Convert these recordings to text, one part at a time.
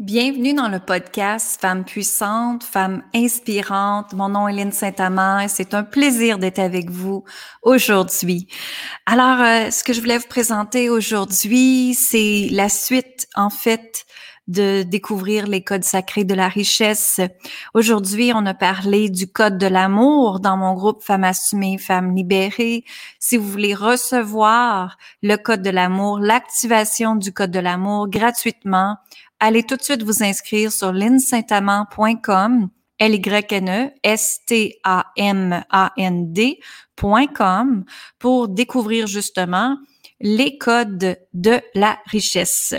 Bienvenue dans le podcast Femmes puissantes, Femmes inspirantes. Mon nom est Lynne Saint-Amand et c'est un plaisir d'être avec vous aujourd'hui. Alors, euh, ce que je voulais vous présenter aujourd'hui, c'est la suite, en fait, de découvrir les codes sacrés de la richesse. Aujourd'hui, on a parlé du code de l'amour dans mon groupe Femmes assumées, Femmes libérées. Si vous voulez recevoir le code de l'amour, l'activation du code de l'amour gratuitement, allez tout de suite vous inscrire sur linsaintamand.com L-Y-N-E-S-T-A-M-A-N-D.com pour découvrir justement les codes de la richesse.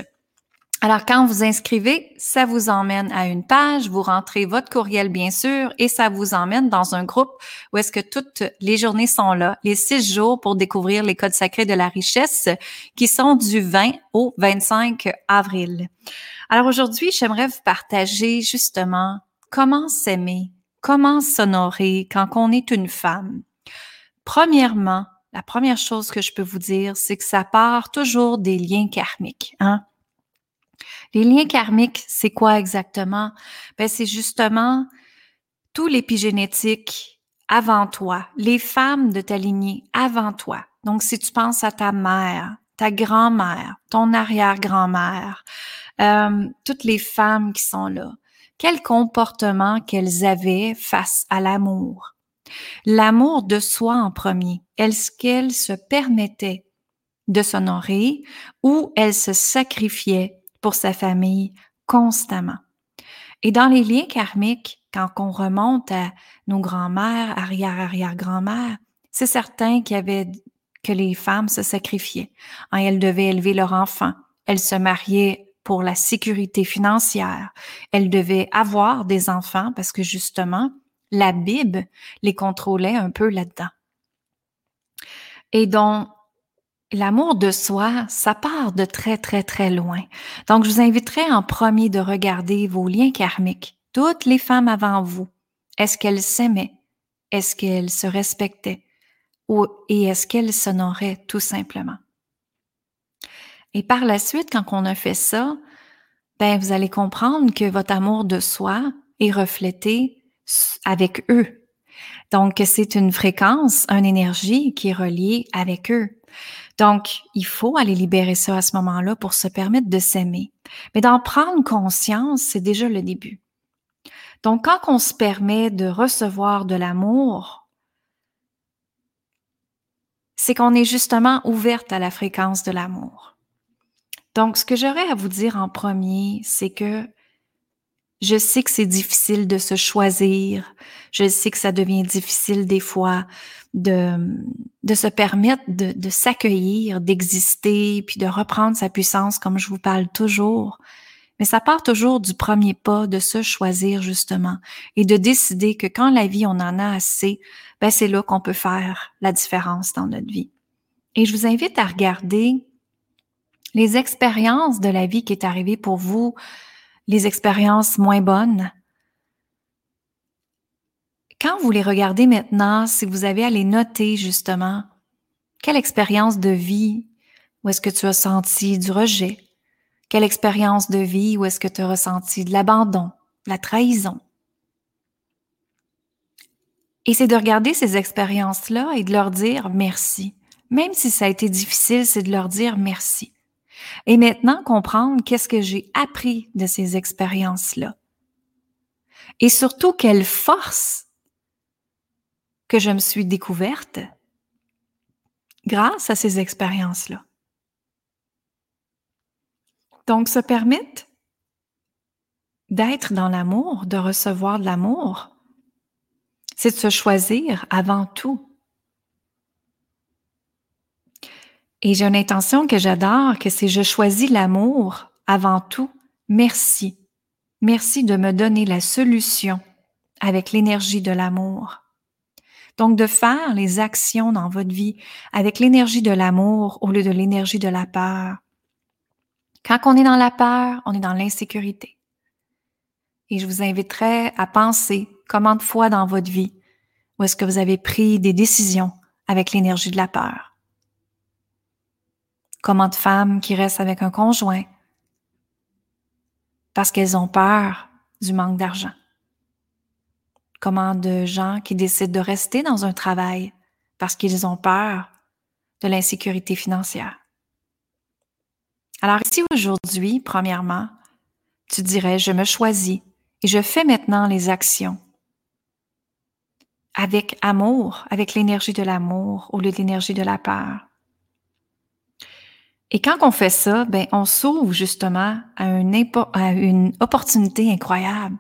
Alors, quand vous inscrivez, ça vous emmène à une page, vous rentrez votre courriel, bien sûr, et ça vous emmène dans un groupe où est-ce que toutes les journées sont là, les six jours pour découvrir les codes sacrés de la richesse qui sont du 20 au 25 avril. Alors aujourd'hui, j'aimerais vous partager justement comment s'aimer, comment s'honorer quand on est une femme. Premièrement, la première chose que je peux vous dire, c'est que ça part toujours des liens karmiques. Hein? Les liens karmiques, c'est quoi exactement? Ben, c'est justement tout l'épigénétique avant toi, les femmes de ta lignée avant toi. Donc, si tu penses à ta mère, ta grand-mère, ton arrière-grand-mère, euh, toutes les femmes qui sont là, quel comportement qu'elles avaient face à l'amour? L'amour de soi en premier. Est-ce qu'elles se permettaient de s'honorer ou elles se sacrifiaient pour sa famille constamment. Et dans les liens karmiques, quand on remonte à nos grands-mères, arrière-arrière-grand-mères, c'est certain qu'il y avait que les femmes se sacrifiaient. Hein, elles devaient élever leurs enfants. Elles se mariaient pour la sécurité financière. Elles devaient avoir des enfants parce que justement, la Bible les contrôlait un peu là-dedans. Et donc, L'amour de soi, ça part de très, très, très loin. Donc, je vous inviterai en premier de regarder vos liens karmiques. Toutes les femmes avant vous, est-ce qu'elles s'aimaient? Est-ce qu'elles se respectaient? Et est-ce qu'elles s'honoraient tout simplement? Et par la suite, quand on a fait ça, ben, vous allez comprendre que votre amour de soi est reflété avec eux. Donc, c'est une fréquence, une énergie qui est reliée avec eux. Donc, il faut aller libérer ça à ce moment-là pour se permettre de s'aimer. Mais d'en prendre conscience, c'est déjà le début. Donc, quand on se permet de recevoir de l'amour, c'est qu'on est justement ouverte à la fréquence de l'amour. Donc, ce que j'aurais à vous dire en premier, c'est que je sais que c'est difficile de se choisir. Je sais que ça devient difficile des fois de, de se permettre de, s'accueillir, d'exister, puis de reprendre sa puissance comme je vous parle toujours. Mais ça part toujours du premier pas de se choisir justement et de décider que quand la vie on en a assez, ben c'est là qu'on peut faire la différence dans notre vie. Et je vous invite à regarder les expériences de la vie qui est arrivée pour vous les expériences moins bonnes. Quand vous les regardez maintenant, si vous avez à les noter justement, quelle expérience de vie où est-ce que tu as senti du rejet? Quelle expérience de vie où est-ce que tu as ressenti de l'abandon, la trahison? Et c'est de regarder ces expériences-là et de leur dire merci. Même si ça a été difficile, c'est de leur dire merci. Et maintenant, comprendre qu'est-ce que j'ai appris de ces expériences-là. Et surtout, quelle force que je me suis découverte grâce à ces expériences-là. Donc, se permettre d'être dans l'amour, de recevoir de l'amour, c'est de se choisir avant tout. Et j'ai une intention que j'adore, que c'est je choisis l'amour avant tout. Merci. Merci de me donner la solution avec l'énergie de l'amour. Donc, de faire les actions dans votre vie avec l'énergie de l'amour au lieu de l'énergie de la peur. Quand on est dans la peur, on est dans l'insécurité. Et je vous inviterai à penser comment de fois dans votre vie où est-ce que vous avez pris des décisions avec l'énergie de la peur. Comment de femmes qui restent avec un conjoint? Parce qu'elles ont peur du manque d'argent. Comment de gens qui décident de rester dans un travail parce qu'ils ont peur de l'insécurité financière? Alors ici aujourd'hui, premièrement, tu dirais, je me choisis et je fais maintenant les actions avec amour, avec l'énergie de l'amour au lieu de l'énergie de la peur. Et quand on fait ça, ben, on s'ouvre justement à une, opportunité incroyable.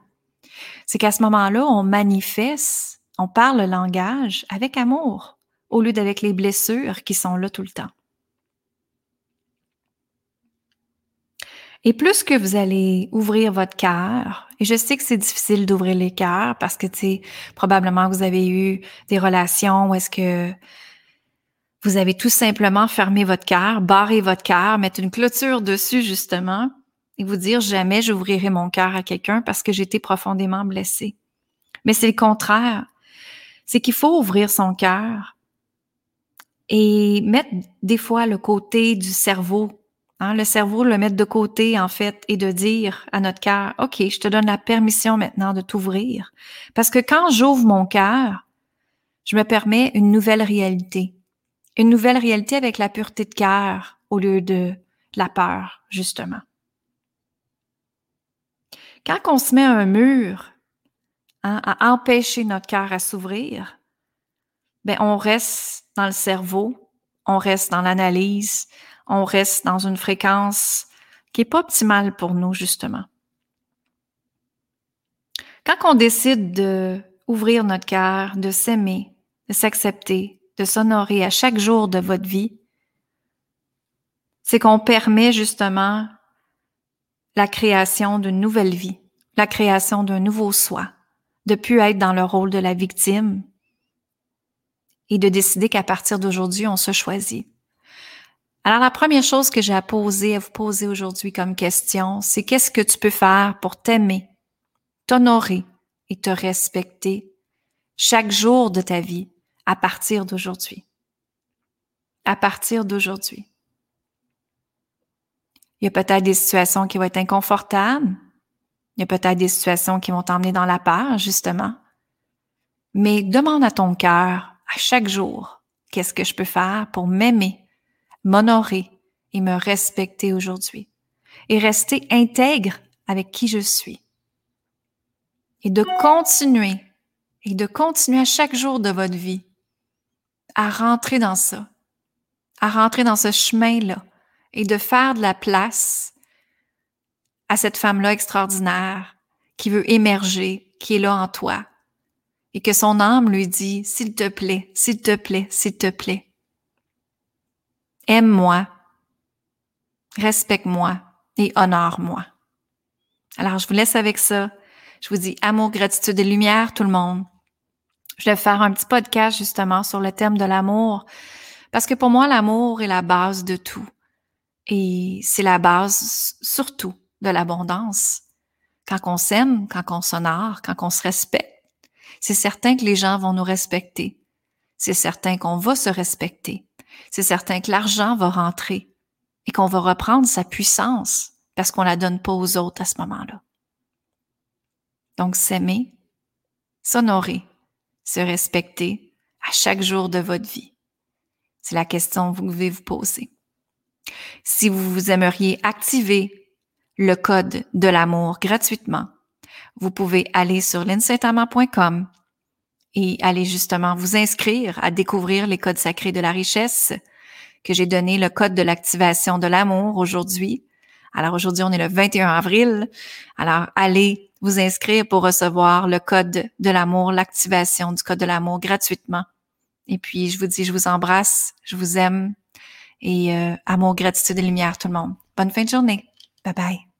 C'est qu'à ce moment-là, on manifeste, on parle le langage avec amour au lieu d'avec les blessures qui sont là tout le temps. Et plus que vous allez ouvrir votre cœur, et je sais que c'est difficile d'ouvrir les cœurs parce que, tu sais, probablement vous avez eu des relations où est-ce que vous avez tout simplement fermé votre cœur, barré votre cœur, mettre une clôture dessus, justement, et vous dire jamais j'ouvrirai mon cœur à quelqu'un parce que été profondément blessé. Mais c'est le contraire. C'est qu'il faut ouvrir son cœur et mettre des fois le côté du cerveau Hein, le cerveau le mettre de côté, en fait, et de dire à notre cœur, OK, je te donne la permission maintenant de t'ouvrir. Parce que quand j'ouvre mon cœur, je me permets une nouvelle réalité. Une nouvelle réalité avec la pureté de cœur au lieu de la peur, justement. Quand on se met un mur hein, à empêcher notre cœur à s'ouvrir, ben on reste dans le cerveau, on reste dans l'analyse, on reste dans une fréquence qui est pas optimale pour nous, justement. Quand on décide de ouvrir notre cœur, de s'aimer, de s'accepter, de s'honorer à chaque jour de votre vie, c'est qu'on permet justement la création d'une nouvelle vie, la création d'un nouveau soi, de plus être dans le rôle de la victime et de décider qu'à partir d'aujourd'hui, on se choisit. Alors, la première chose que j'ai à poser, à vous poser aujourd'hui comme question, c'est qu'est-ce que tu peux faire pour t'aimer, t'honorer et te respecter chaque jour de ta vie? À partir d'aujourd'hui. À partir d'aujourd'hui. Il y a peut-être des situations qui vont être inconfortables. Il y a peut-être des situations qui vont t'emmener dans la peur, justement. Mais demande à ton cœur, à chaque jour, qu'est-ce que je peux faire pour m'aimer m'honorer et me respecter aujourd'hui et rester intègre avec qui je suis. Et de continuer et de continuer à chaque jour de votre vie à rentrer dans ça, à rentrer dans ce chemin-là et de faire de la place à cette femme-là extraordinaire qui veut émerger, qui est là en toi et que son âme lui dit, s'il te plaît, s'il te plaît, s'il te plaît, aime-moi, respecte-moi et honore-moi. Alors, je vous laisse avec ça. Je vous dis amour, gratitude et lumière, tout le monde. Je vais faire un petit podcast justement sur le thème de l'amour, parce que pour moi, l'amour est la base de tout. Et c'est la base surtout de l'abondance. Quand on s'aime, quand on s'honore, quand on se respecte, c'est certain que les gens vont nous respecter. C'est certain qu'on va se respecter c'est certain que l'argent va rentrer et qu'on va reprendre sa puissance parce qu'on la donne pas aux autres à ce moment-là. Donc, s'aimer, s'honorer, se respecter à chaque jour de votre vie. C'est la question que vous devez vous poser. Si vous aimeriez activer le code de l'amour gratuitement, vous pouvez aller sur linsaintamant.com et allez justement vous inscrire à découvrir les codes sacrés de la richesse que j'ai donné le code de l'activation de l'amour aujourd'hui. Alors aujourd'hui, on est le 21 avril. Alors allez vous inscrire pour recevoir le code de l'amour, l'activation du code de l'amour gratuitement. Et puis, je vous dis, je vous embrasse, je vous aime et euh, amour, gratitude et lumière tout le monde. Bonne fin de journée. Bye bye.